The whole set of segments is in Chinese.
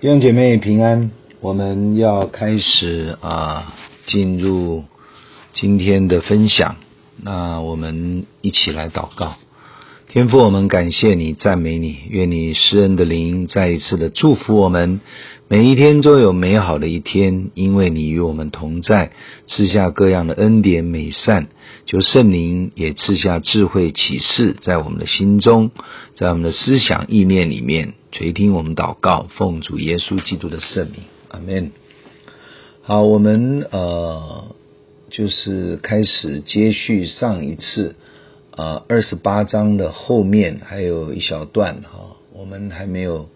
弟兄姐妹平安，我们要开始啊，进入今天的分享。那我们一起来祷告。天父，我们感谢你，赞美你，愿你施恩的灵再一次的祝福我们，每一天都有美好的一天，因为你与我们同在，赐下各样的恩典美善，求圣灵也赐下智慧启示在我们的心中，在我们的思想意念里面，垂听我们祷告，奉主耶稣基督的圣名，阿门。好，我们呃，就是开始接续上一次。啊，二十八章的后面还有一小段哈，我们还没有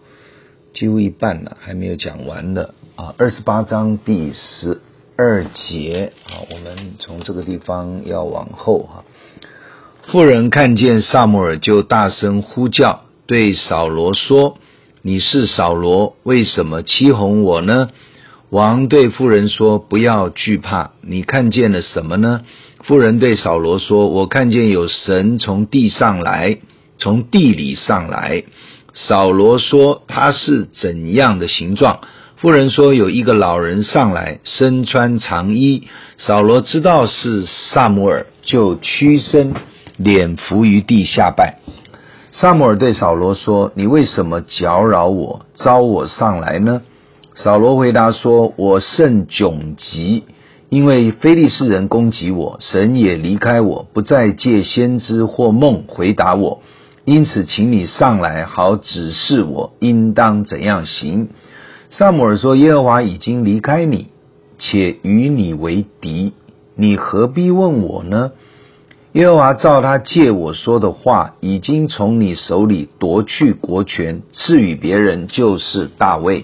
几乎一半呢，还没有讲完的啊。二十八章第十二节啊，我们从这个地方要往后哈。妇人看见撒母耳，就大声呼叫，对扫罗说：“你是扫罗，为什么欺哄我呢？”王对妇人说：“不要惧怕，你看见了什么呢？”妇人对扫罗说：“我看见有神从地上来，从地里上来。”扫罗说：“他是怎样的形状？”妇人说：“有一个老人上来，身穿长衣。”扫罗知道是撒母耳，就屈身，脸伏于地下拜。撒母耳对扫罗说：“你为什么搅扰我，招我上来呢？”扫罗回答说：“我甚窘急。”因为非利士人攻击我，神也离开我，不再借先知或梦回答我，因此，请你上来，好指示我应当怎样行。撒母耳说：“耶和华已经离开你，且与你为敌，你何必问我呢？耶和华照他借我说的话，已经从你手里夺去国权，赐予别人，就是大卫。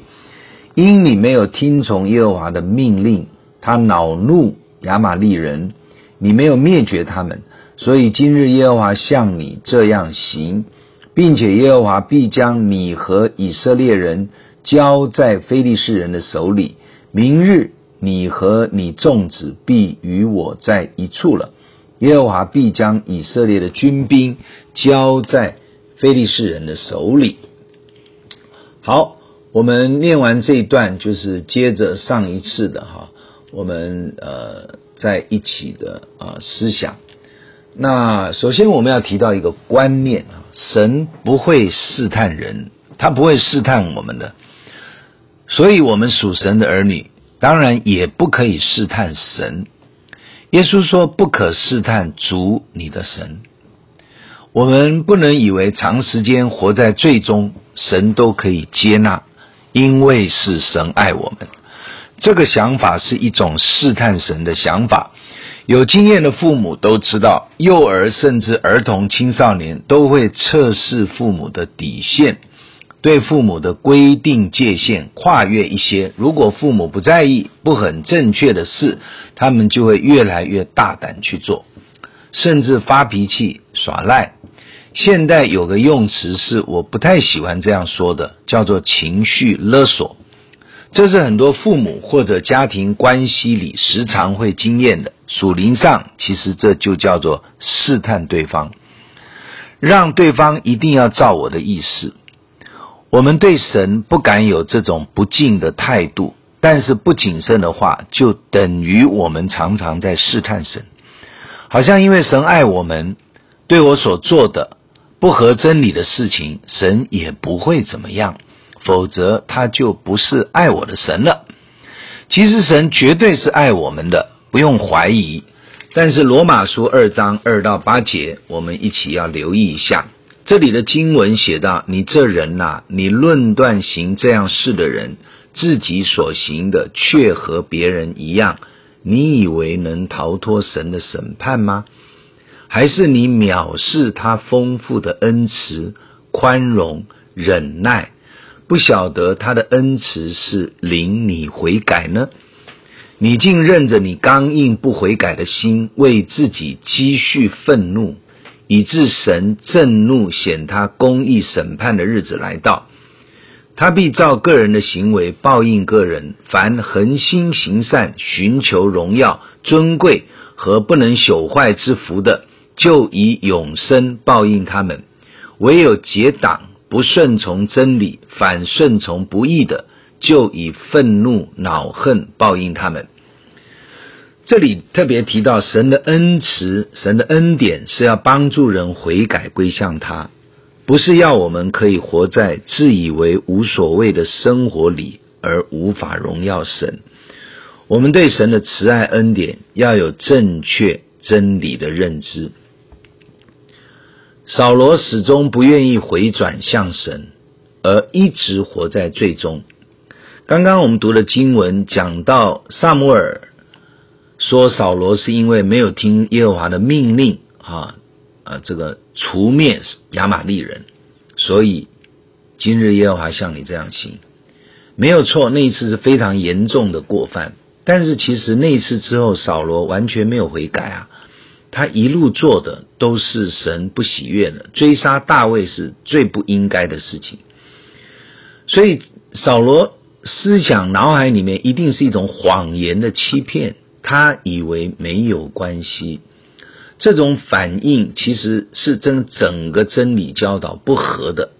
因你没有听从耶和华的命令。”他恼怒亚玛力人，你没有灭绝他们，所以今日耶和华向你这样行，并且耶和华必将你和以色列人交在非利士人的手里。明日你和你众子必与我在一处了。耶和华必将以色列的军兵交在非利士人的手里。好，我们念完这一段，就是接着上一次的哈。我们呃在一起的啊、呃、思想，那首先我们要提到一个观念啊，神不会试探人，他不会试探我们的，所以我们属神的儿女，当然也不可以试探神。耶稣说：“不可试探主你的神。”我们不能以为长时间活在罪中，神都可以接纳，因为是神爱我们。这个想法是一种试探神的想法。有经验的父母都知道，幼儿甚至儿童、青少年都会测试父母的底线，对父母的规定界限跨越一些。如果父母不在意、不很正确的事，他们就会越来越大胆去做，甚至发脾气、耍赖。现代有个用词是我不太喜欢这样说的，叫做情绪勒索。这是很多父母或者家庭关系里时常会经验的。属灵上，其实这就叫做试探对方，让对方一定要照我的意思。我们对神不敢有这种不敬的态度，但是不谨慎的话，就等于我们常常在试探神。好像因为神爱我们，对我所做的不合真理的事情，神也不会怎么样。否则他就不是爱我的神了。其实神绝对是爱我们的，不用怀疑。但是罗马书二章二到八节，我们一起要留意一下。这里的经文写道：“你这人呐、你论断行这样事的人，自己所行的却和别人一样，你以为能逃脱神的审判吗？还是你藐视他丰富的恩慈、宽容、忍耐？”不晓得他的恩慈是领你悔改呢？你竟任着你刚硬不悔改的心，为自己积蓄愤怒，以致神震怒，显他公义审判的日子来到。他必照个人的行为报应个人。凡恒心行善、寻求荣耀、尊贵和不能朽坏之福的，就以永生报应他们。唯有结党。不顺从真理，反顺从不义的，就以愤怒、恼恨报应他们。这里特别提到神的恩慈、神的恩典是要帮助人悔改归向他，不是要我们可以活在自以为无所谓的生活里而无法荣耀神。我们对神的慈爱恩典要有正确真理的认知。扫罗始终不愿意回转向神，而一直活在罪中。刚刚我们读的经文讲到撒母耳。说扫罗是因为没有听耶和华的命令啊，呃，这个除灭亚玛力人，所以今日耶和华向你这样行，没有错。那一次是非常严重的过犯，但是其实那一次之后，扫罗完全没有悔改啊，他一路做的都是神不喜悦的，追杀大卫是最不应该的事情，所以扫罗思想脑海里面一定是一种谎言的欺骗。他以为没有关系，这种反应其实是跟整个真理教导不合的，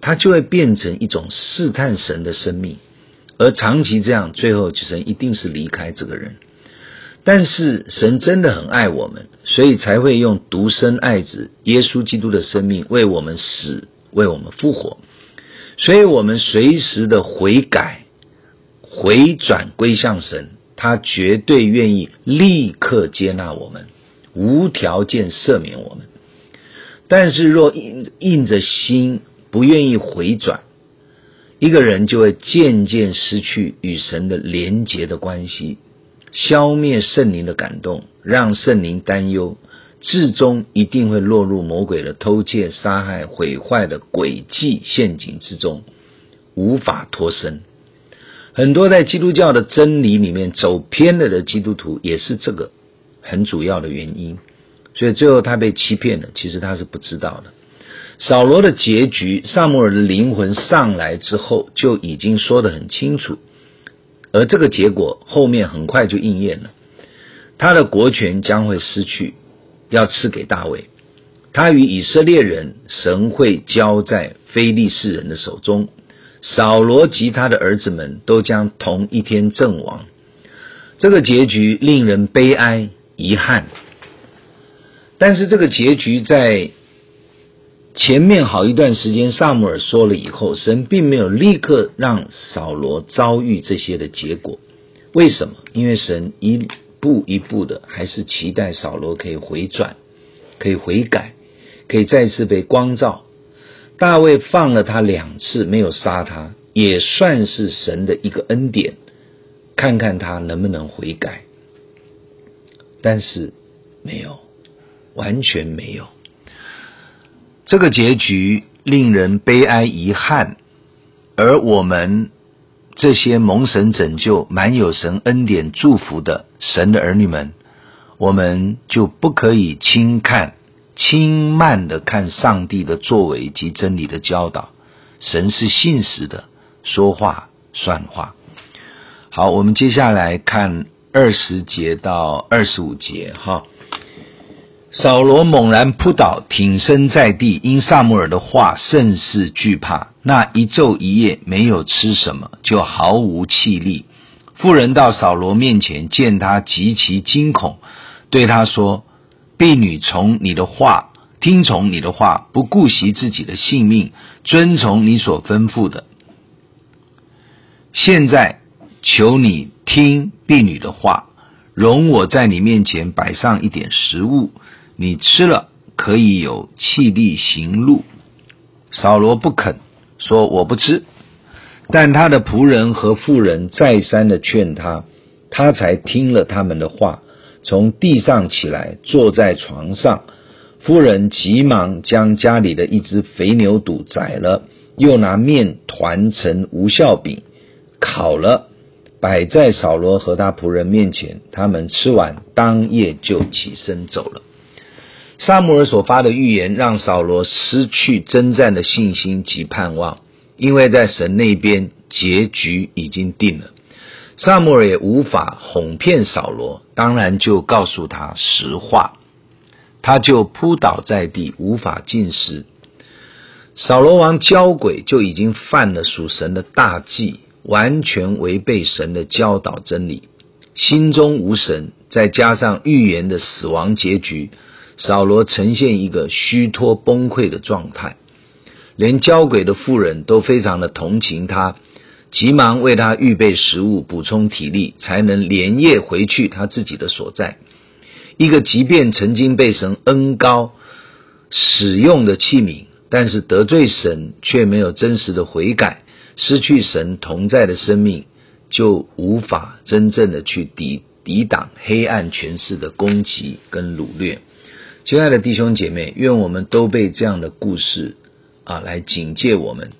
他就会变成一种试探神的生命，而长期这样，最后神一定是离开这个人。但是神真的很爱我们，所以才会用独生爱子耶稣基督的生命为我们死，为我们复活，所以我们随时的悔改、回转归向神。他绝对愿意立刻接纳我们，无条件赦免我们。但是若硬硬着心不愿意回转，一个人就会渐渐失去与神的连结的关系，消灭圣灵的感动，让圣灵担忧，至终一定会落入魔鬼的偷窃、杀害、毁坏的诡计陷阱之中，无法脱身。很多在基督教的真理里面走偏了的基督徒，也是这个很主要的原因。所以最后他被欺骗了，其实他是不知道的。扫罗的结局，撒母耳的灵魂上来之后就已经说得很清楚，而这个结果后面很快就应验了。他的国权将会失去，要赐给大卫。他与以色列人，神会交在非利士人的手中。扫罗及他的儿子们都将同一天阵亡，这个结局令人悲哀遗憾。但是这个结局在前面好一段时间，撒母耳说了以后，神并没有立刻让扫罗遭遇这些的结果。为什么？因为神一步一步的，还是期待扫罗可以回转，可以悔改，可以再次被光照。大卫放了他两次，没有杀他，也算是神的一个恩典，看看他能不能悔改。但是没有，完全没有。这个结局令人悲哀遗憾，而我们这些蒙神拯救、满有神恩典祝福的神的儿女们，我们就不可以轻看。轻慢的看上帝的作为及真理的教导，神是信实的，说话算话。好，我们接下来看二十节到二十五节。哈，扫罗猛然扑倒，挺身在地，因撒母耳的话甚是惧怕。那一昼一夜没有吃什么，就毫无气力。妇人到扫罗面前，见他极其惊恐，对他说。婢女从你的话，听从你的话，不顾惜自己的性命，遵从你所吩咐的。现在求你听婢女的话，容我在你面前摆上一点食物，你吃了可以有气力行路。扫罗不肯，说我不吃。但他的仆人和妇人再三的劝他，他才听了他们的话。从地上起来，坐在床上。妇人急忙将家里的一只肥牛肚宰了，又拿面团成无酵饼，烤了，摆在扫罗和他仆人面前。他们吃完，当夜就起身走了。撒母耳所发的预言，让扫罗失去征战的信心及盼望，因为在神那边结局已经定了。撒母耳也无法哄骗扫罗，当然就告诉他实话，他就扑倒在地，无法进食。扫罗王交鬼就已经犯了属神的大忌，完全违背神的教导真理，心中无神，再加上预言的死亡结局，扫罗呈现一个虚脱崩溃的状态，连交鬼的妇人都非常的同情他，急忙为他预备食物，补充体力，才能连夜回去他自己的所在。一个即便曾经被神恩高使用的器皿，但是得罪神却没有真实的悔改，失去神同在的生命，就无法真正的去抵抵挡黑暗权势的攻击跟掳掠。亲爱的弟兄姐妹，愿我们都被这样的故事啊来警戒我们，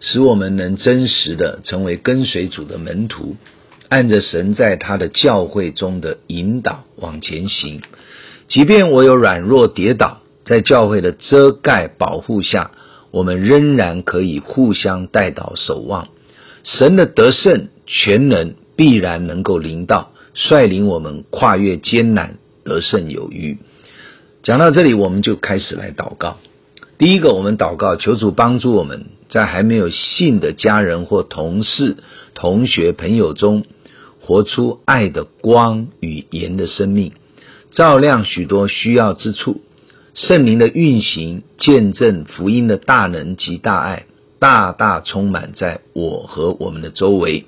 使我们能真实的成为跟随主的门徒。按着神在他的教会中的引导往前行，即便我有软弱跌倒，在教会的遮盖保护下，我们仍然可以互相代祷守望。神的得胜全能必然能够临到，率领我们跨越艰难，得胜有余。讲到这里，我们就开始来祷告。第一个，我们祷告，求主帮助我们在还没有信的家人或同事、同学、朋友中。活出爱的光与盐的生命，照亮许多需要之处。圣灵的运行，见证福音的大能及大爱，大大充满在我和我们的周围。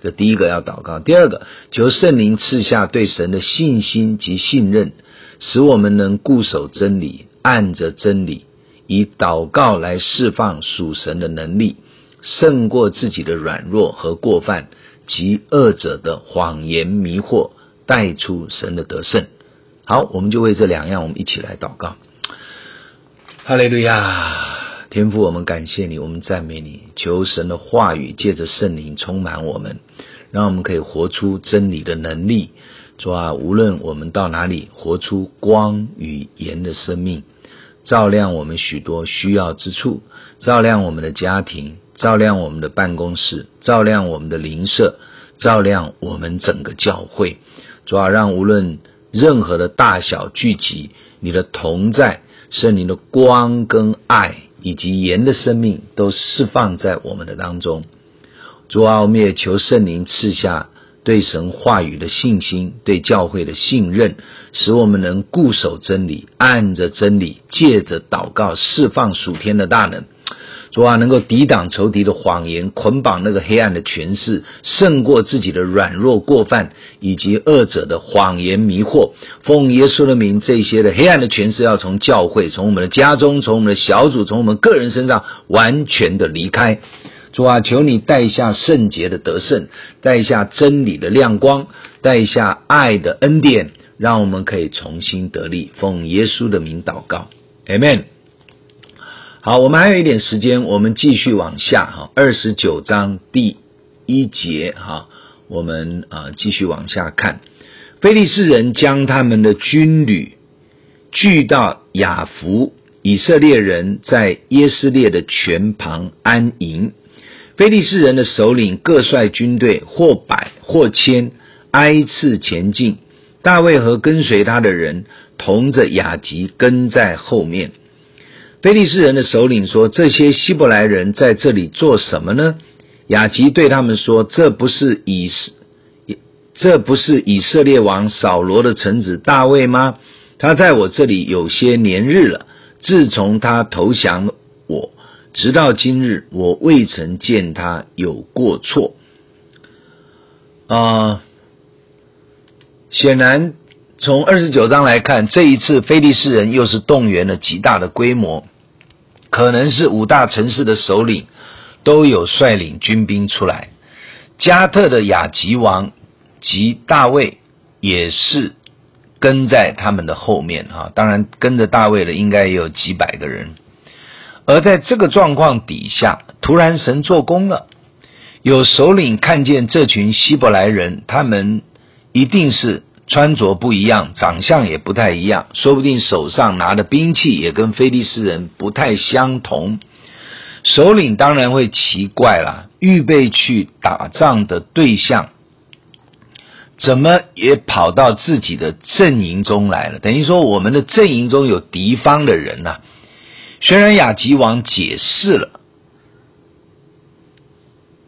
这第一个要祷告。第二个，求圣灵赐下对神的信心及信任，使我们能固守真理，按着真理，以祷告来释放属神的能力，胜过自己的软弱和过犯。及恶者的谎言迷惑，带出神的得胜。好，我们就为这两样，我们一起来祷告。哈利路亚，天父，我们感谢你，我们赞美你，求神的话语借着圣灵充满我们，让我们可以活出真理的能力。主啊，无论我们到哪里，活出光与盐的生命，照亮我们许多需要之处，照亮我们的家庭。照亮我们的办公室，照亮我们的邻舍，照亮我们整个教会。主要让无论任何的大小聚集，你的同在、圣灵的光跟爱，以及盐的生命，都释放在我们的当中。主啊，我们也求圣灵赐下对神话语的信心，对教会的信任，使我们能固守真理，按着真理，借着祷告释放属天的大能。主啊，能够抵挡仇敌的谎言，捆绑那个黑暗的权势，胜过自己的软弱过犯，以及恶者的谎言迷惑。奉耶稣的名，这些的黑暗的权势要从教会、从我们的家中、从我们的小组、从我们个人身上完全的离开。主啊，求你带下圣洁的得胜，带下真理的亮光，带下爱的恩典，让我们可以重新得力。奉耶稣的名祷告，Amen。好，我们还有一点时间，我们继续往下哈，二十九章第一节哈，我们啊继续往下看。非利士人将他们的军旅聚到雅弗，以色列人在耶斯列的泉旁安营。非利士人的首领各率军队，或百或千，挨次前进。大卫和跟随他的人同着雅吉跟在后面。非利士人的首领说：“这些希伯来人在这里做什么呢？”雅吉对他们说：“这不是以色，这不是以色列王扫罗的臣子大卫吗？他在我这里有些年日了。自从他投降，直到今日，我未曾见他有过错。”啊，显然从二十九章来看，这一次非利士人又是动员了极大的规模。可能是五大城市的首领都有率领军兵出来，加特的亚吉王及大卫也是跟在他们的后面哈，当然跟着大卫的应该也有几百个人。而在这个状况底下，突然神做工了，有首领看见这群希伯来人，他们一定是。穿着不一样，长相也不太一样，说不定手上拿的兵器也跟菲利斯人不太相同。首领当然会奇怪了，预备去打仗的对象，怎么也跑到自己的阵营中来了？等于说，我们的阵营中有敌方的人呐。虽然雅吉王解释了，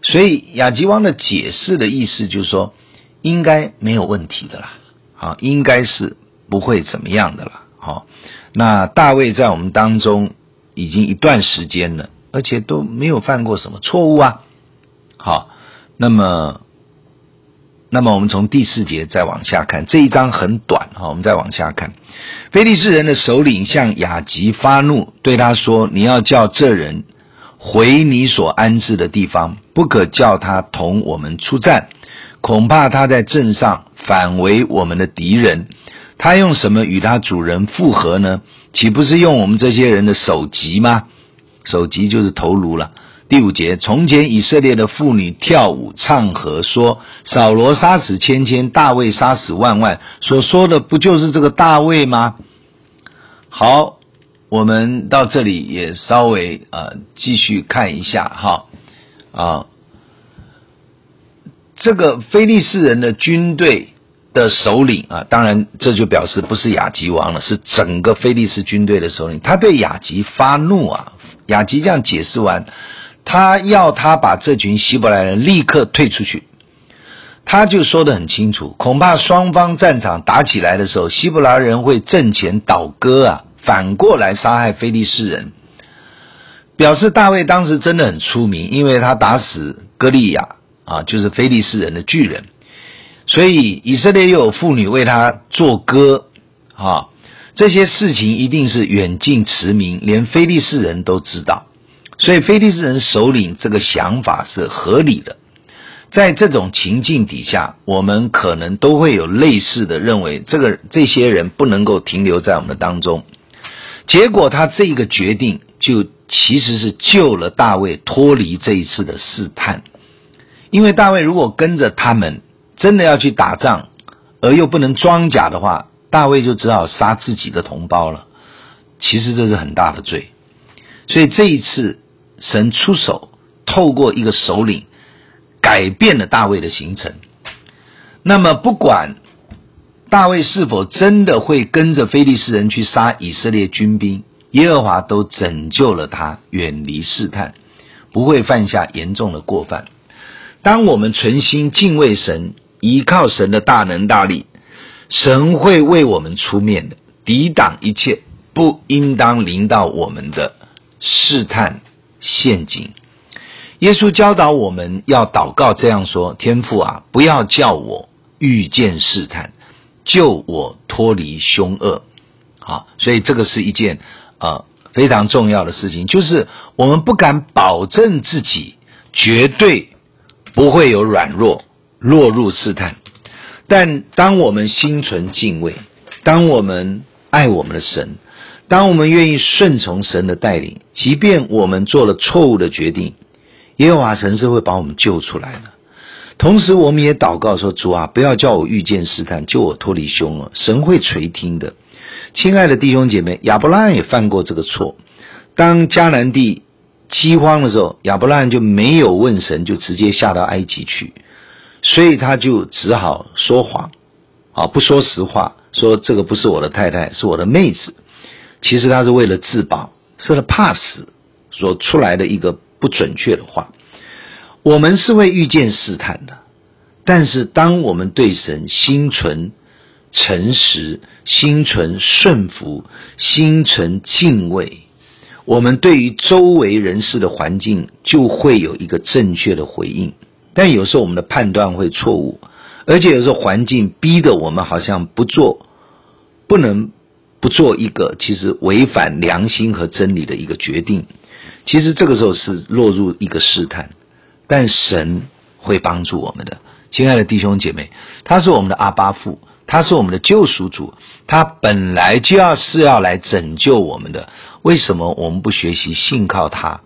所以雅吉王的解释的意思就是说，应该没有问题的啦，啊，应该是不会怎么样的啦。好，那大卫在我们当中已经一段时间了，而且都没有犯过什么错误啊。好，那么，那么我们从第四节再往下看，这一章很短哈，我们再往下看，非利士人的首领向雅吉发怒，对他说：“你要叫这人。”回你所安置的地方，不可叫他同我们出战，恐怕他在阵上反为我们的敌人。他用什么与他主人复合呢？岂不是用我们这些人的首级吗？首级就是头颅了。第五节，从前以色列的妇女跳舞唱和，说：扫罗杀死千千，大卫杀死万万。所说的不就是这个大卫吗？好。我们到这里也稍微呃继续看一下哈啊，这个非利士人的军队的首领啊，当然这就表示不是亚吉王了，是整个非利士军队的首领。他对亚吉发怒啊，亚吉这样解释完，他要他把这群希伯来人立刻退出去，他就说得很清楚，恐怕双方战场打起来的时候，希伯来人会阵前倒戈啊。反过来杀害非利士人，表示大卫当时真的很出名，因为他打死歌利亚啊，就是非利士人的巨人，所以以色列又有妇女为他作歌啊，这些事情一定是远近驰名，连非利士人都知道，所以非利士人首领这个想法是合理的。在这种情境底下，我们可能都会有类似的认为，这个这些人不能够停留在我们的当中。结果他这个决定就其实是救了大卫脱离这一次的试探，因为大卫如果跟着他们真的要去打仗，而又不能装甲的话，大卫就只好杀自己的同胞了。其实这是很大的罪，所以这一次神出手，透过一个首领改变了大卫的行程。那么不管。大卫是否真的会跟着非利士人去杀以色列军兵？耶和华都拯救了他，远离试探，不会犯下严重的过犯。当我们存心敬畏神，依靠神的大能大力，神会为我们出面的，抵挡一切不应当临到我们的试探陷阱。耶稣教导我们要祷告，这样说：天父啊，不要叫我遇见试探。救我脱离凶恶，好，所以这个是一件呃非常重要的事情，就是我们不敢保证自己绝对不会有软弱落入试探，但当我们心存敬畏，当我们爱我们的神，当我们愿意顺从神的带领，即便我们做了错误的决定，耶和华神是会把我们救出来的。同时，我们也祷告说：“主啊，不要叫我遇见试探，救我脱离凶恶。神会垂听的。”亲爱的弟兄姐妹，亚伯拉罕也犯过这个错。当迦南地饥荒的时候，亚伯拉罕就没有问神，就直接下到埃及去，所以他就只好说谎，啊，不说实话，说这个不是我的太太，是我的妹子。其实他是为了自保，是他怕死所出来的一个不准确的话。我们是会遇见试探的，但是当我们对神心存诚实、心存顺服、心存敬畏，我们对于周围人事的环境就会有一个正确的回应。但有时候我们的判断会错误，而且有时候环境逼得我们好像不做，不能不做一个其实违反良心和真理的一个决定。其实这个时候是落入一个试探。但神会帮助我们的，亲爱的弟兄姐妹，他是我们的阿爸父，他是我们的救赎主，他本来就要是要来拯救我们的。为什么我们不学习信靠他，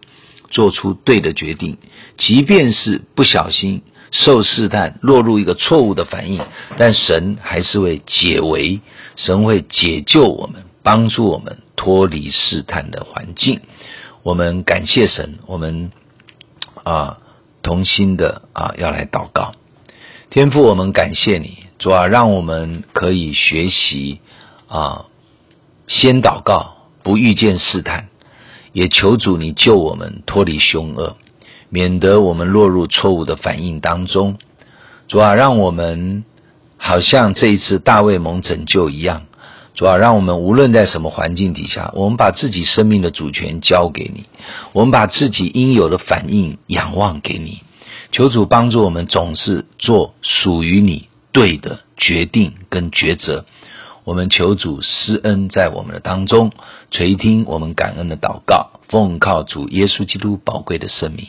做出对的决定？即便是不小心受试探，落入一个错误的反应，但神还是会解围，神会解救我们，帮助我们脱离试探的环境。我们感谢神，我们啊。同心的啊，要来祷告。天父，我们感谢你，主啊，让我们可以学习啊，先祷告，不遇见试探，也求主你救我们脱离凶恶，免得我们落入错误的反应当中。主啊，让我们好像这一次大卫蒙拯救一样。主啊，让我们无论在什么环境底下，我们把自己生命的主权交给你，我们把自己应有的反应仰望给你。求主帮助我们，总是做属于你对的决定跟抉择。我们求主施恩在我们的当中，垂听我们感恩的祷告，奉靠主耶稣基督宝贵的圣名，